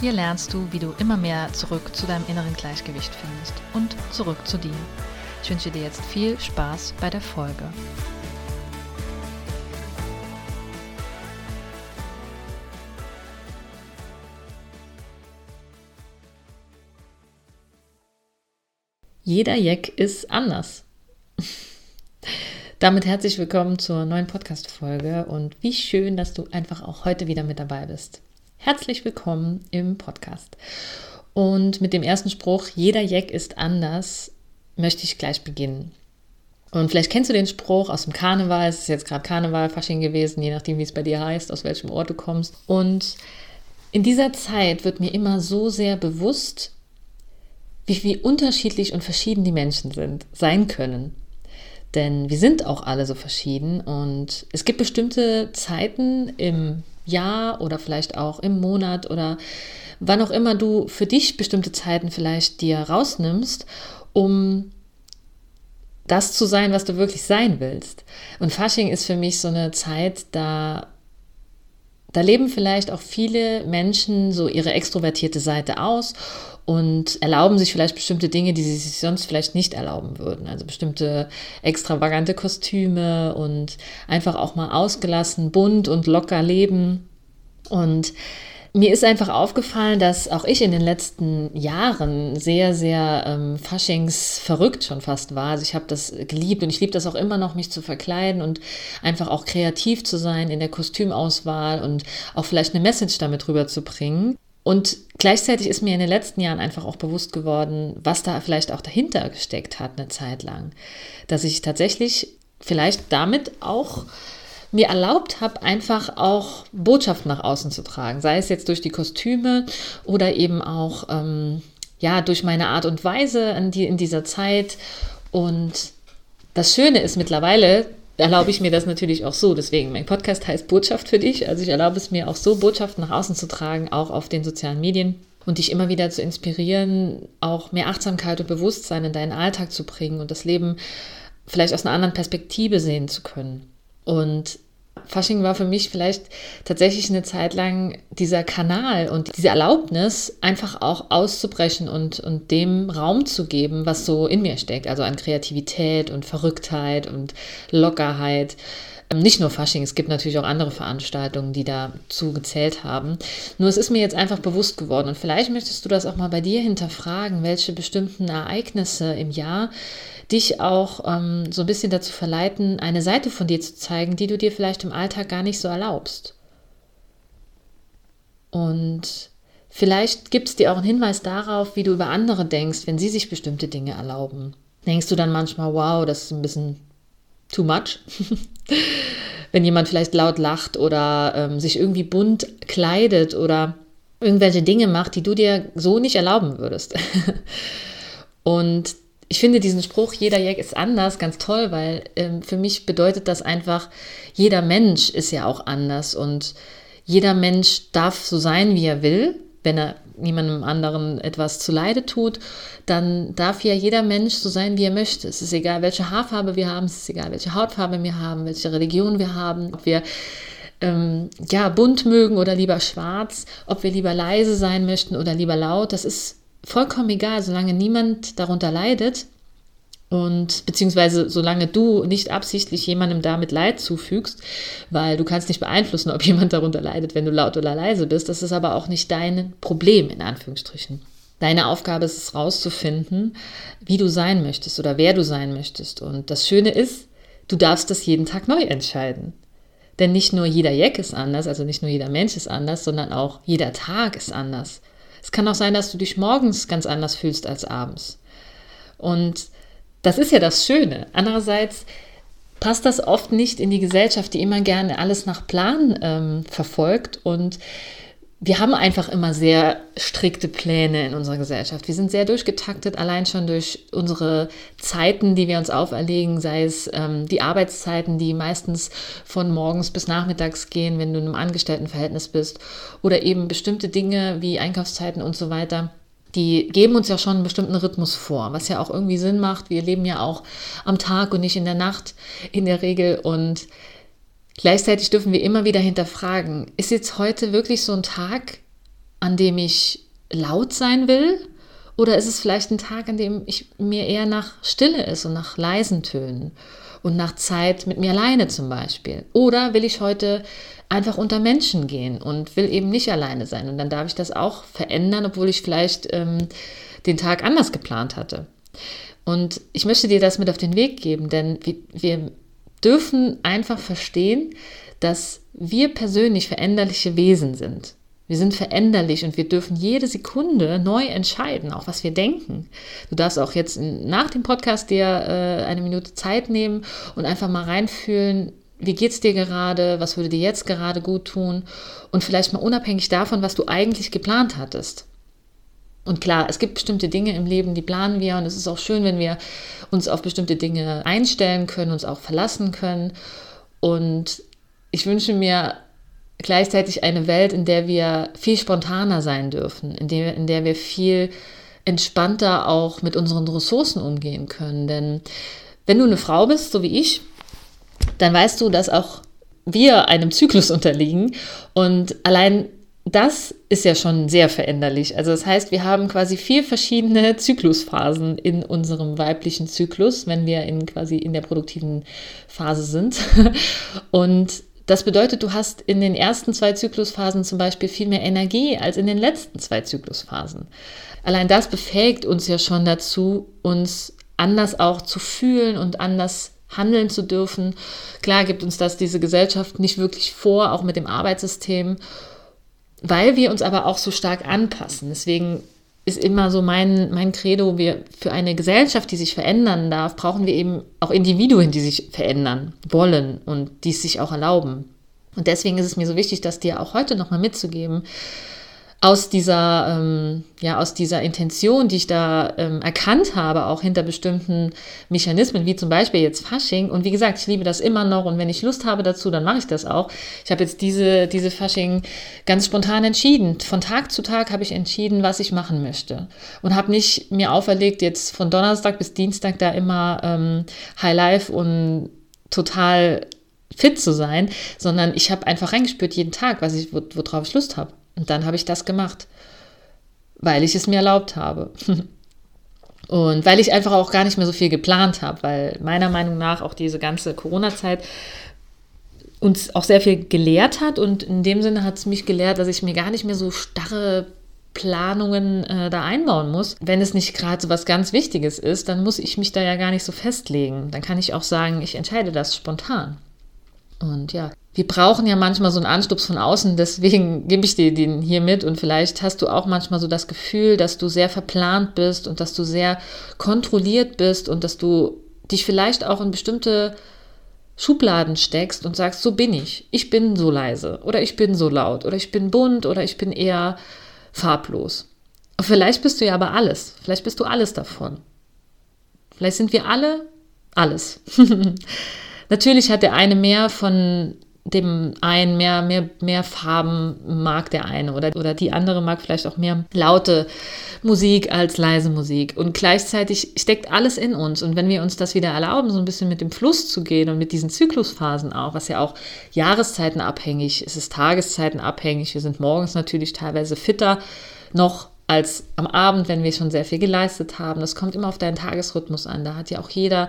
Hier lernst du, wie du immer mehr zurück zu deinem inneren Gleichgewicht findest und zurück zu dir. Ich wünsche dir jetzt viel Spaß bei der Folge. Jeder Jack ist anders. Damit herzlich willkommen zur neuen Podcast-Folge und wie schön, dass du einfach auch heute wieder mit dabei bist. Herzlich willkommen im Podcast. Und mit dem ersten Spruch, jeder Jack ist anders, möchte ich gleich beginnen. Und vielleicht kennst du den Spruch aus dem Karneval, es ist jetzt gerade Karneval, Fasching gewesen, je nachdem, wie es bei dir heißt, aus welchem Ort du kommst. Und in dieser Zeit wird mir immer so sehr bewusst, wie, wie unterschiedlich und verschieden die Menschen sind, sein können. Denn wir sind auch alle so verschieden und es gibt bestimmte Zeiten im Jahr oder vielleicht auch im Monat oder wann auch immer du für dich bestimmte Zeiten vielleicht dir rausnimmst, um das zu sein, was du wirklich sein willst. Und Fasching ist für mich so eine Zeit, da da leben vielleicht auch viele Menschen so ihre extrovertierte Seite aus und erlauben sich vielleicht bestimmte Dinge, die sie sich sonst vielleicht nicht erlauben würden. Also bestimmte extravagante Kostüme und einfach auch mal ausgelassen, bunt und locker leben. Und mir ist einfach aufgefallen, dass auch ich in den letzten Jahren sehr, sehr ähm, faschingsverrückt schon fast war. Also ich habe das geliebt und ich liebe das auch immer noch, mich zu verkleiden und einfach auch kreativ zu sein in der Kostümauswahl und auch vielleicht eine Message damit rüberzubringen. Und gleichzeitig ist mir in den letzten Jahren einfach auch bewusst geworden, was da vielleicht auch dahinter gesteckt hat, eine Zeit lang. Dass ich tatsächlich vielleicht damit auch mir erlaubt habe, einfach auch Botschaften nach außen zu tragen. Sei es jetzt durch die Kostüme oder eben auch ähm, ja, durch meine Art und Weise in, die, in dieser Zeit. Und das Schöne ist mittlerweile, erlaube ich mir das natürlich auch so. Deswegen, mein Podcast heißt Botschaft für dich. Also ich erlaube es mir auch so, Botschaften nach außen zu tragen, auch auf den sozialen Medien und dich immer wieder zu inspirieren, auch mehr Achtsamkeit und Bewusstsein in deinen Alltag zu bringen und das Leben vielleicht aus einer anderen Perspektive sehen zu können. Und Fasching war für mich vielleicht tatsächlich eine Zeit lang dieser Kanal und diese Erlaubnis, einfach auch auszubrechen und, und dem Raum zu geben, was so in mir steckt. Also an Kreativität und Verrücktheit und Lockerheit. Ähm, nicht nur Fasching, es gibt natürlich auch andere Veranstaltungen, die dazu gezählt haben. Nur es ist mir jetzt einfach bewusst geworden und vielleicht möchtest du das auch mal bei dir hinterfragen, welche bestimmten Ereignisse im Jahr dich auch ähm, so ein bisschen dazu verleiten, eine Seite von dir zu zeigen, die du dir vielleicht im Alltag gar nicht so erlaubst. Und vielleicht gibt es dir auch einen Hinweis darauf, wie du über andere denkst, wenn sie sich bestimmte Dinge erlauben. Denkst du dann manchmal, wow, das ist ein bisschen too much? wenn jemand vielleicht laut lacht oder ähm, sich irgendwie bunt kleidet oder irgendwelche Dinge macht, die du dir so nicht erlauben würdest. Und ich finde diesen Spruch, jeder Jack ist anders, ganz toll, weil ähm, für mich bedeutet das einfach, jeder Mensch ist ja auch anders und jeder Mensch darf so sein, wie er will. Wenn er niemandem anderen etwas zuleide tut, dann darf ja jeder Mensch so sein, wie er möchte. Es ist egal, welche Haarfarbe wir haben, es ist egal, welche Hautfarbe wir haben, welche Religion wir haben, ob wir ähm, ja bunt mögen oder lieber schwarz, ob wir lieber leise sein möchten oder lieber laut. Das ist vollkommen egal, solange niemand darunter leidet und beziehungsweise solange du nicht absichtlich jemandem damit Leid zufügst, weil du kannst nicht beeinflussen, ob jemand darunter leidet, wenn du laut oder leise bist, das ist aber auch nicht dein Problem in Anführungsstrichen. Deine Aufgabe ist es rauszufinden, wie du sein möchtest oder wer du sein möchtest. Und das Schöne ist, du darfst das jeden Tag neu entscheiden. Denn nicht nur jeder Jack ist anders, also nicht nur jeder Mensch ist anders, sondern auch jeder Tag ist anders. Es kann auch sein, dass du dich morgens ganz anders fühlst als abends. Und das ist ja das Schöne. Andererseits passt das oft nicht in die Gesellschaft, die immer gerne alles nach Plan ähm, verfolgt und wir haben einfach immer sehr strikte Pläne in unserer Gesellschaft. Wir sind sehr durchgetaktet, allein schon durch unsere Zeiten, die wir uns auferlegen, sei es ähm, die Arbeitszeiten, die meistens von morgens bis nachmittags gehen, wenn du in einem Angestelltenverhältnis bist, oder eben bestimmte Dinge wie Einkaufszeiten und so weiter. Die geben uns ja schon einen bestimmten Rhythmus vor, was ja auch irgendwie Sinn macht. Wir leben ja auch am Tag und nicht in der Nacht in der Regel und Gleichzeitig dürfen wir immer wieder hinterfragen, ist jetzt heute wirklich so ein Tag, an dem ich laut sein will? Oder ist es vielleicht ein Tag, an dem ich mir eher nach Stille ist und nach leisen Tönen und nach Zeit mit mir alleine zum Beispiel? Oder will ich heute einfach unter Menschen gehen und will eben nicht alleine sein? Und dann darf ich das auch verändern, obwohl ich vielleicht ähm, den Tag anders geplant hatte. Und ich möchte dir das mit auf den Weg geben, denn wir, wir dürfen einfach verstehen, dass wir persönlich veränderliche Wesen sind. Wir sind veränderlich und wir dürfen jede Sekunde neu entscheiden, auch was wir denken. Du darfst auch jetzt nach dem Podcast dir äh, eine Minute Zeit nehmen und einfach mal reinfühlen, wie geht es dir gerade, was würde dir jetzt gerade gut tun und vielleicht mal unabhängig davon, was du eigentlich geplant hattest. Und klar, es gibt bestimmte Dinge im Leben, die planen wir und es ist auch schön, wenn wir uns auf bestimmte Dinge einstellen können, uns auch verlassen können. Und ich wünsche mir gleichzeitig eine Welt, in der wir viel spontaner sein dürfen, in der, in der wir viel entspannter auch mit unseren Ressourcen umgehen können. Denn wenn du eine Frau bist, so wie ich, dann weißt du, dass auch wir einem Zyklus unterliegen und allein das ist ja schon sehr veränderlich. Also das heißt, wir haben quasi vier verschiedene Zyklusphasen in unserem weiblichen Zyklus, wenn wir in quasi in der produktiven Phase sind. Und das bedeutet, du hast in den ersten zwei Zyklusphasen zum Beispiel viel mehr Energie als in den letzten zwei Zyklusphasen. Allein das befähigt uns ja schon dazu, uns anders auch zu fühlen und anders handeln zu dürfen. Klar gibt uns das diese Gesellschaft nicht wirklich vor, auch mit dem Arbeitssystem weil wir uns aber auch so stark anpassen. Deswegen ist immer so mein, mein Credo, wir für eine Gesellschaft, die sich verändern darf, brauchen wir eben auch Individuen, die sich verändern wollen und die es sich auch erlauben. Und deswegen ist es mir so wichtig, das dir auch heute nochmal mitzugeben, aus dieser, ähm, ja, aus dieser Intention, die ich da ähm, erkannt habe, auch hinter bestimmten Mechanismen, wie zum Beispiel jetzt Fasching. Und wie gesagt, ich liebe das immer noch und wenn ich Lust habe dazu, dann mache ich das auch. Ich habe jetzt diese, diese Fasching ganz spontan entschieden. Von Tag zu Tag habe ich entschieden, was ich machen möchte. Und habe nicht mir auferlegt, jetzt von Donnerstag bis Dienstag da immer ähm, High Life und total fit zu sein, sondern ich habe einfach reingespürt jeden Tag, was ich, worauf ich Lust habe. Und dann habe ich das gemacht, weil ich es mir erlaubt habe. Und weil ich einfach auch gar nicht mehr so viel geplant habe, weil meiner Meinung nach auch diese ganze Corona-Zeit uns auch sehr viel gelehrt hat. Und in dem Sinne hat es mich gelehrt, dass ich mir gar nicht mehr so starre Planungen äh, da einbauen muss. Wenn es nicht gerade so was ganz Wichtiges ist, dann muss ich mich da ja gar nicht so festlegen. Dann kann ich auch sagen, ich entscheide das spontan. Und ja, wir brauchen ja manchmal so einen Anstups von außen, deswegen gebe ich dir den hier mit und vielleicht hast du auch manchmal so das Gefühl, dass du sehr verplant bist und dass du sehr kontrolliert bist und dass du dich vielleicht auch in bestimmte Schubladen steckst und sagst, so bin ich. Ich bin so leise oder ich bin so laut oder ich bin bunt oder ich bin eher farblos. Vielleicht bist du ja aber alles. Vielleicht bist du alles davon. Vielleicht sind wir alle alles. Natürlich hat der eine mehr von dem einen mehr, mehr, mehr Farben mag der eine oder, oder die andere mag vielleicht auch mehr laute Musik als leise Musik. Und gleichzeitig steckt alles in uns. Und wenn wir uns das wieder erlauben, so ein bisschen mit dem Fluss zu gehen und mit diesen Zyklusphasen auch, was ja auch Jahreszeiten abhängig, ist es Tageszeiten abhängig. Wir sind morgens natürlich teilweise fitter noch als am Abend, wenn wir schon sehr viel geleistet haben. Das kommt immer auf deinen Tagesrhythmus an. Da hat ja auch jeder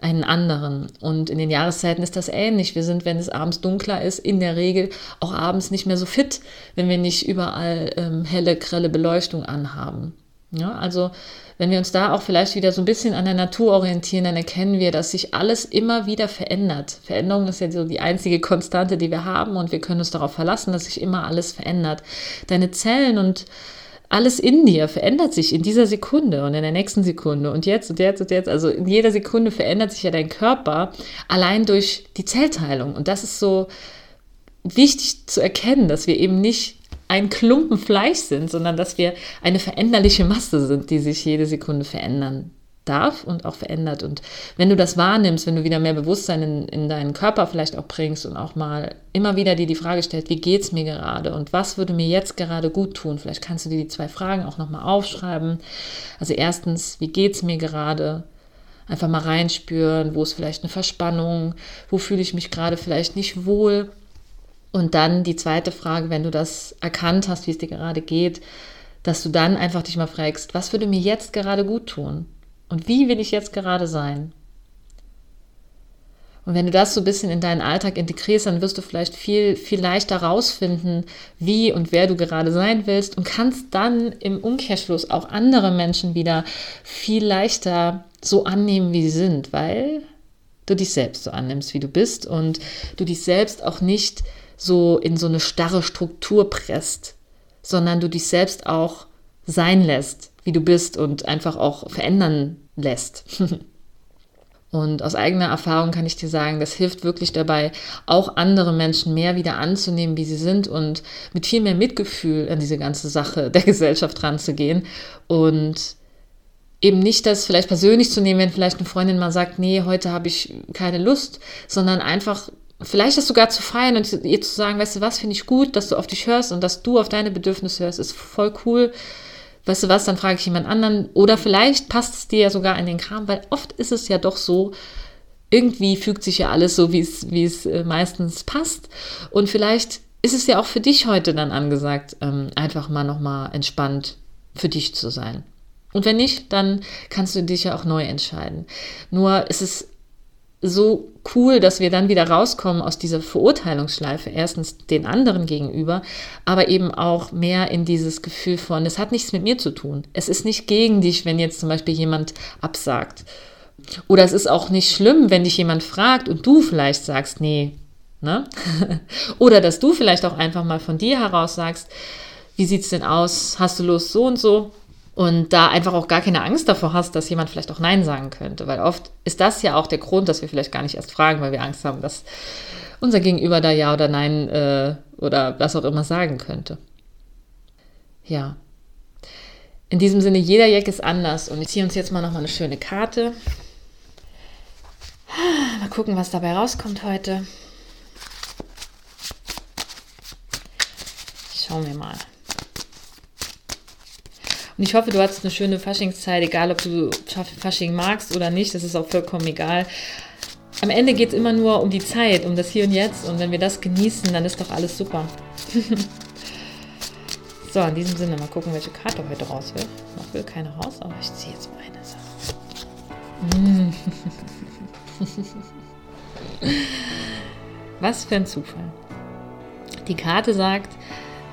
einen anderen. Und in den Jahreszeiten ist das ähnlich. Wir sind, wenn es abends dunkler ist, in der Regel auch abends nicht mehr so fit, wenn wir nicht überall ähm, helle, grelle Beleuchtung anhaben. Ja, also wenn wir uns da auch vielleicht wieder so ein bisschen an der Natur orientieren, dann erkennen wir, dass sich alles immer wieder verändert. Veränderung ist ja so die einzige Konstante, die wir haben und wir können uns darauf verlassen, dass sich immer alles verändert. Deine Zellen und alles in dir verändert sich in dieser Sekunde und in der nächsten Sekunde und jetzt und jetzt und jetzt. Also in jeder Sekunde verändert sich ja dein Körper allein durch die Zellteilung. Und das ist so wichtig zu erkennen, dass wir eben nicht ein Klumpen Fleisch sind, sondern dass wir eine veränderliche Masse sind, die sich jede Sekunde verändern darf und auch verändert. Und wenn du das wahrnimmst, wenn du wieder mehr Bewusstsein in, in deinen Körper vielleicht auch bringst und auch mal immer wieder dir die Frage stellst, wie geht es mir gerade und was würde mir jetzt gerade gut tun? Vielleicht kannst du dir die zwei Fragen auch nochmal aufschreiben. Also erstens, wie geht es mir gerade? Einfach mal reinspüren, wo ist vielleicht eine Verspannung, wo fühle ich mich gerade vielleicht nicht wohl. Und dann die zweite Frage, wenn du das erkannt hast, wie es dir gerade geht, dass du dann einfach dich mal fragst, was würde mir jetzt gerade gut tun? Und wie will ich jetzt gerade sein? Und wenn du das so ein bisschen in deinen Alltag integrierst, dann wirst du vielleicht viel, viel leichter rausfinden, wie und wer du gerade sein willst und kannst dann im Umkehrschluss auch andere Menschen wieder viel leichter so annehmen, wie sie sind, weil du dich selbst so annimmst, wie du bist und du dich selbst auch nicht so in so eine starre Struktur presst, sondern du dich selbst auch sein lässt, wie du bist und einfach auch verändern lässt. Und aus eigener Erfahrung kann ich dir sagen, das hilft wirklich dabei, auch andere Menschen mehr wieder anzunehmen, wie sie sind und mit viel mehr Mitgefühl an diese ganze Sache der Gesellschaft ranzugehen und eben nicht das vielleicht persönlich zu nehmen, wenn vielleicht eine Freundin mal sagt, nee, heute habe ich keine Lust, sondern einfach vielleicht das sogar zu feiern und ihr zu sagen, weißt du was, finde ich gut, dass du auf dich hörst und dass du auf deine Bedürfnisse hörst, ist voll cool weißt du was, dann frage ich jemand anderen. Oder vielleicht passt es dir ja sogar in den Kram, weil oft ist es ja doch so, irgendwie fügt sich ja alles so, wie es, wie es äh, meistens passt. Und vielleicht ist es ja auch für dich heute dann angesagt, ähm, einfach mal nochmal entspannt für dich zu sein. Und wenn nicht, dann kannst du dich ja auch neu entscheiden. Nur ist es so cool, dass wir dann wieder rauskommen aus dieser Verurteilungsschleife, erstens den anderen gegenüber, aber eben auch mehr in dieses Gefühl von, es hat nichts mit mir zu tun. Es ist nicht gegen dich, wenn jetzt zum Beispiel jemand absagt. Oder es ist auch nicht schlimm, wenn dich jemand fragt und du vielleicht sagst, nee. Ne? Oder dass du vielleicht auch einfach mal von dir heraus sagst, wie sieht es denn aus? Hast du Lust so und so? Und da einfach auch gar keine Angst davor hast, dass jemand vielleicht auch Nein sagen könnte. Weil oft ist das ja auch der Grund, dass wir vielleicht gar nicht erst fragen, weil wir Angst haben, dass unser Gegenüber da Ja oder Nein äh, oder was auch immer sagen könnte. Ja. In diesem Sinne, jeder Jack ist anders und ich ziehe uns jetzt mal nochmal eine schöne Karte. Mal gucken, was dabei rauskommt heute. Schauen wir mal. Und ich hoffe, du hattest eine schöne Faschingszeit, egal ob du Fasching magst oder nicht, das ist auch vollkommen egal. Am Ende geht es immer nur um die Zeit, um das Hier und Jetzt. Und wenn wir das genießen, dann ist doch alles super. so, in diesem Sinne, mal gucken, welche Karte heute raus will. Noch will keine raus, aber ich ziehe jetzt meine Sache. Was für ein Zufall. Die Karte sagt,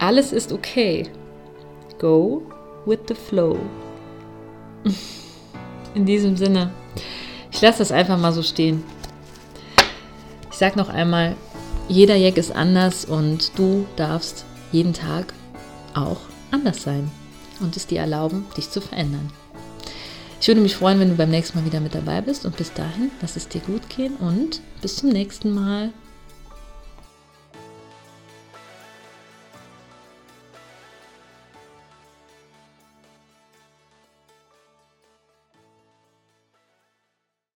alles ist okay. Go with the flow. In diesem Sinne, ich lasse das einfach mal so stehen. Ich sage noch einmal, jeder Jack ist anders und du darfst jeden Tag auch anders sein und es dir erlauben, dich zu verändern. Ich würde mich freuen, wenn du beim nächsten Mal wieder mit dabei bist und bis dahin, lass es dir gut gehen und bis zum nächsten Mal.